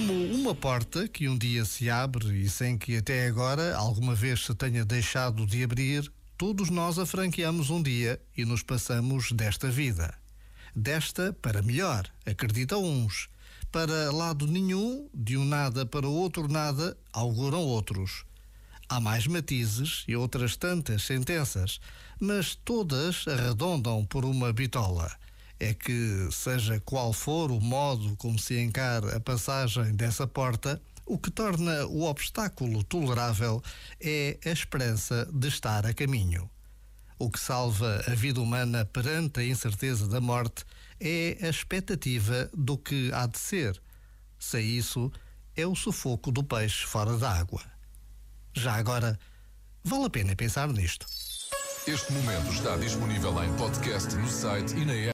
Como uma porta que um dia se abre e sem que até agora alguma vez se tenha deixado de abrir, todos nós a franqueamos um dia e nos passamos desta vida. Desta para melhor, acreditam uns. Para lado nenhum, de um nada para outro nada, auguram outros. Há mais matizes e outras tantas sentenças, mas todas arredondam por uma bitola é que, seja qual for o modo como se encara a passagem dessa porta, o que torna o obstáculo tolerável é a esperança de estar a caminho. O que salva a vida humana perante a incerteza da morte é a expectativa do que há de ser. Sem isso, é o sufoco do peixe fora d'água. Já agora, vale a pena pensar nisto. Este momento está disponível em podcast no site e na app.